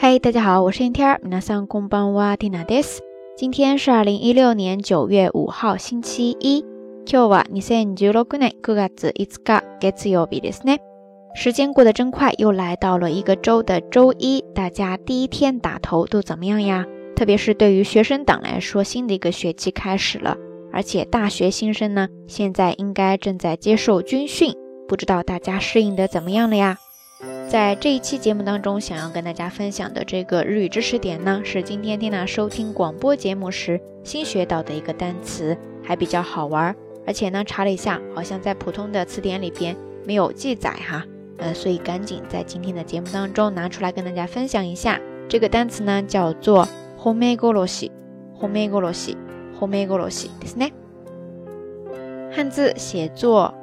嗨，大家好，我是 Inter，皆さんこんばんは、ティナです。今天是二零一六年九月五号，星期一。今日は二千十六年九月五日、月曜日ですね。时间过得真快，又来到了一个周的周一。大家第一天打头都怎么样呀？特别是对于学生党来说，新的一个学期开始了，而且大学新生呢，现在应该正在接受军训，不知道大家适应的怎么样了呀？ 在这一期节目当中，想要跟大家分享的这个日语知识点呢，是今天听娜收听广播节目时新学到的一个单词，还比较好玩。而且呢，查了一下，好像在普通的词典里边没有记载哈。呃，所以赶紧在今天的节目当中拿出来跟大家分享一下。这个单词呢叫做 “homegoroshi”，homegoroshi，homegoroshi，ですね。汉字写作“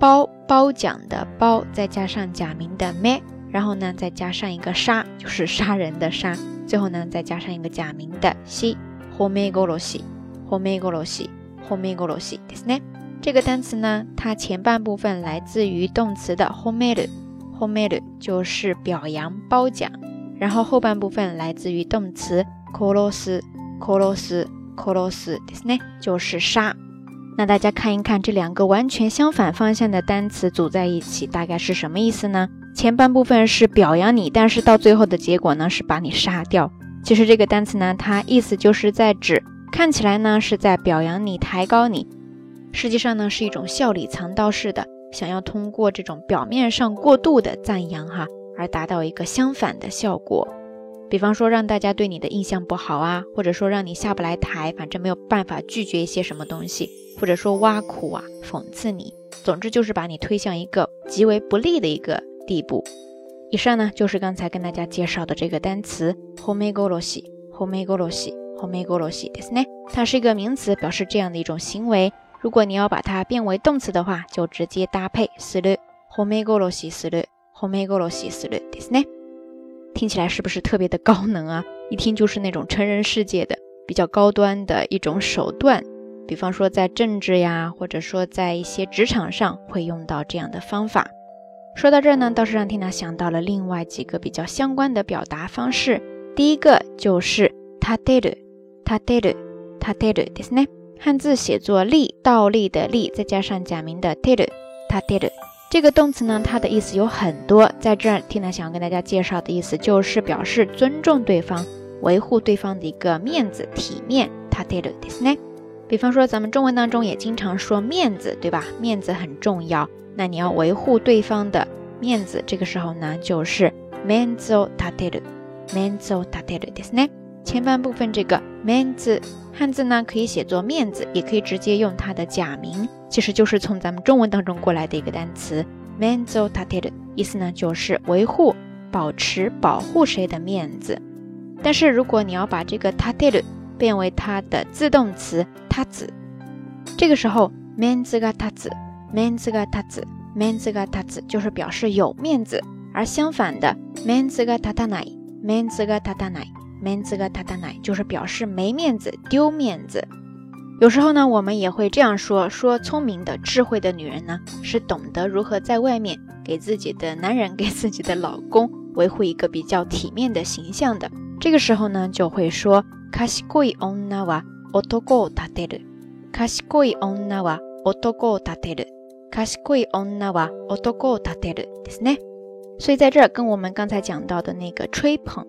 褒褒奖”的“褒”，再加上假名的 “me”，然后呢再加上一个“杀”，就是杀人的“杀”，最后呢再加上一个假名的“西 ”，homegoroshi，homegoroshi，homegoroshi，ですね。这个单词呢，它前半部分来自于动词的 homeru，homeru 就是表扬、褒奖，然后后半部分来自于动词 koros，koros，koros ですね，就是杀。 那大家看一看这两个完全相反方向的单词组在一起，大概是什么意思呢？前半部分是表扬你，但是到最后的结果呢，是把你杀掉。其实这个单词呢，它意思就是在指看起来呢是在表扬你、抬高你。实际上呢，是一种笑里藏刀式的，想要通过这种表面上过度的赞扬哈，而达到一个相反的效果。比方说，让大家对你的印象不好啊，或者说让你下不来台，反正没有办法拒绝一些什么东西，或者说挖苦啊、讽刺你，总之就是把你推向一个极为不利的一个地步。以上呢，就是刚才跟大家介绍的这个单词 “homegoroshi”，“homegoroshi”，“homegoroshi” ですね，它是一个名词，表示这样的一种行为。如果你要把它变为动词的话，就直接搭配する、褒め殺しする、褒め殺しするですね。 听起来是不是特别的高能啊？一听就是那种成人世界的比较高端的一种手段。比方说在政治呀，或者说在一些职场上会用到这样的方法。说到这儿呢，倒是让缇娜想到了另外几个比较相关的表达方式。第一个就是立てる、立てる、立てるですね。汉字写作立，倒立的立，再加上假名的 teru，它 teru 这个动词呢，它的意思有很多。在这儿，Tina 想要跟大家介绍的意思就是表示尊重对方，维护对方的一个面子、体面。它 teru ですね。比方说，咱们中文当中也经常说面子，对吧？面子很重要，那你要维护对方的面子，这个时候呢，就是メンズを立てる、メンズを立てるですね。前半部分这个 man 字， 汉字呢可以写作面子，也可以直接用它的假名，其实就是从咱们中文当中过来的一个单词 man zo tated，意思呢就是维护、保持、保护谁的面子。但是如果你要把这个 tated 变为它的自动词 tats，这个时候 man z ga tats，man z ga tats，man z ga tats 就是表示有面子，而相反的 man z ga tatanai，man z ga tatanai。面子が立たない就是表示没面子、丢面子。有时候呢，我们也会这样说：说聪明的、智慧的女人呢，是懂得如何在外面给自己的男人、给自己的老公维护一个比较体面的形象的。这个时候呢，就会说：賢い女は男を立てる。賢い女は男を立てる。賢い女は男を立てるですね。所以在这儿跟我们刚才讲到的那个吹捧。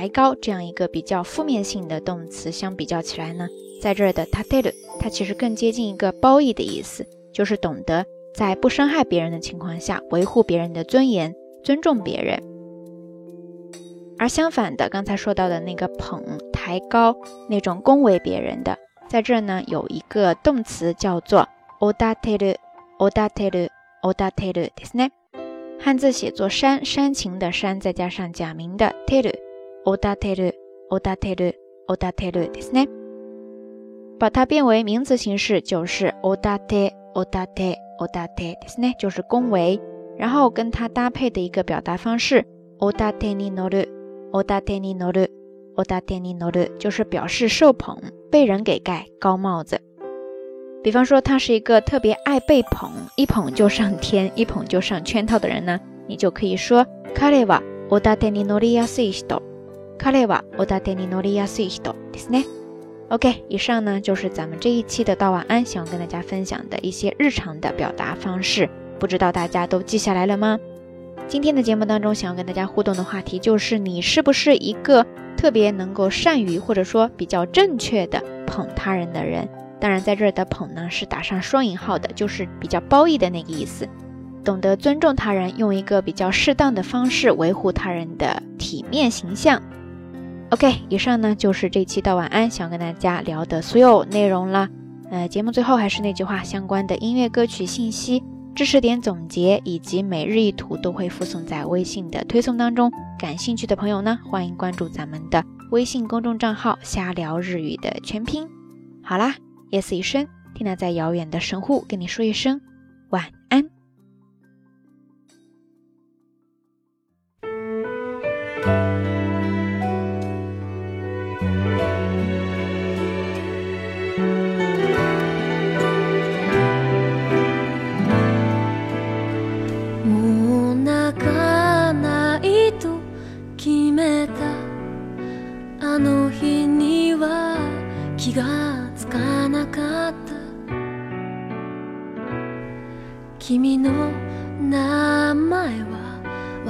抬高这样一个比较负面性的动词相比较起来呢，在这儿的 tateru 它其实更接近一个褒义的意思，就是懂得在不伤害别人的情况下维护别人的尊严，尊重别人。而相反的，刚才说到的那个捧、抬高那种恭维别人的，在这儿呢有一个动词叫做 odateru，odateru，odateru ですね。汉字写作煽，煽情的煽，再加上假名的 teru。 おだてる、おだてる、おだてるですね。把它变为名词形式就是おだて、おだて、おだてですね，就是恭维。然后跟它搭配的一个表达方式，おだてに乗る、おだてに乗る、おだてに乗る，就是表示受捧，被人给盖高帽子。比方说，他是一个特别爱被捧，一捧就上天，一捧就上圈套的人呢，你就可以说彼は おだてに乗りやすい人。 彼はおだてに乗りやすい人ですね。OK，以上呢就是咱们这一期的道晚安，想跟大家分享的一些日常的表达方式，不知道大家都记下来了吗？今天的节目当中，想要跟大家互动的话题就是你是不是一个特别能够善于或者说比较正确的捧他人的人？当然，在这儿的捧呢是打上双引号的，就是比较褒义的那个意思。懂得尊重他人，用一个比较适当的方式维护他人的体面形象。 OK，以上呢就是这期的晚安想跟大家聊的所有内容了。呃，节目最后还是那句话，相关的音乐歌曲信息、知识点总结以及每日一图都会附送在微信的推送当中。感兴趣的朋友呢，欢迎关注咱们的微信公众账号“瞎聊日语”的全拼。好啦，夜色已深，缇娜在遥远的神户跟你说一声晚安。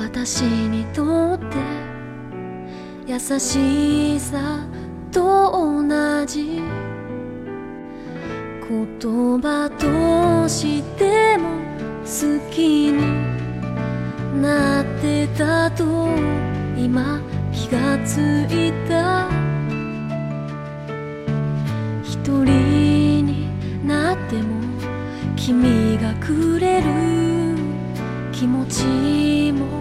私にとって優しさと同じ言葉としても好きになってたと今気がついた一人になっても君がくれる気持ちも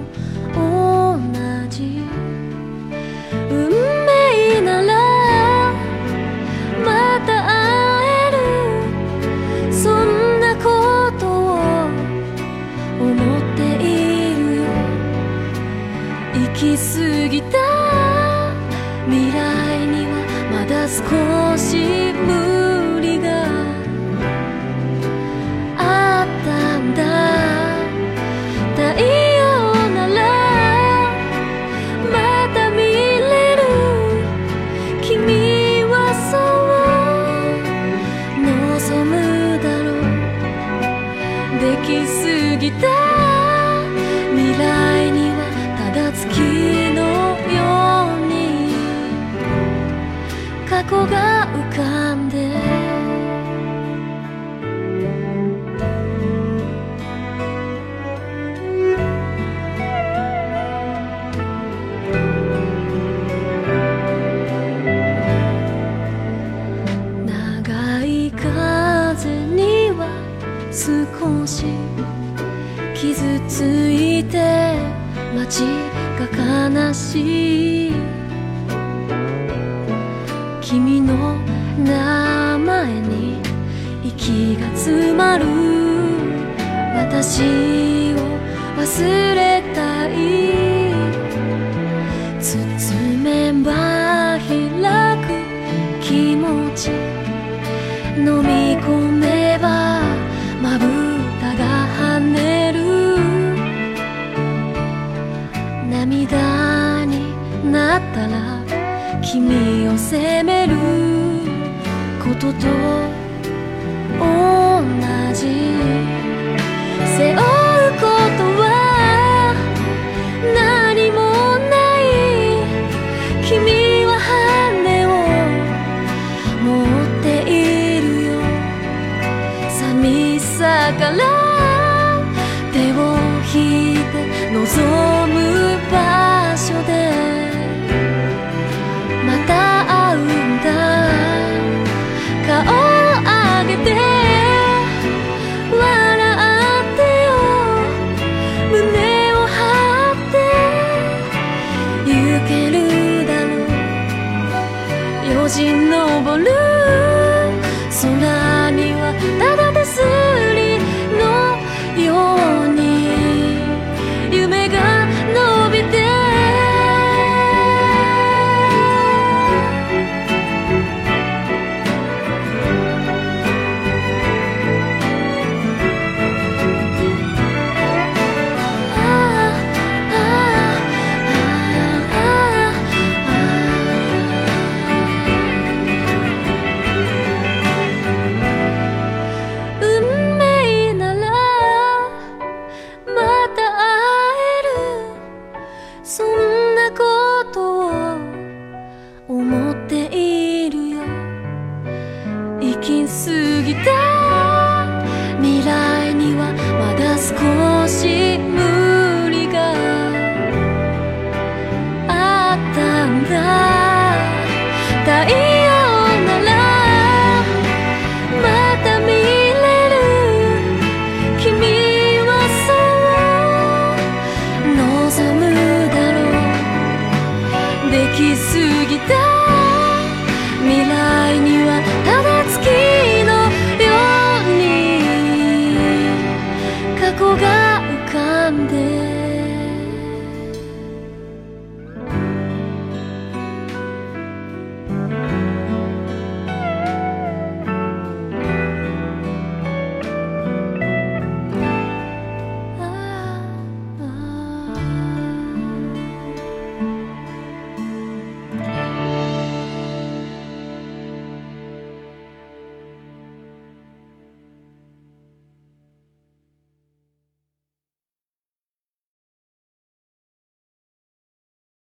き過ぎた。未来にはまだ少し私を忘れたい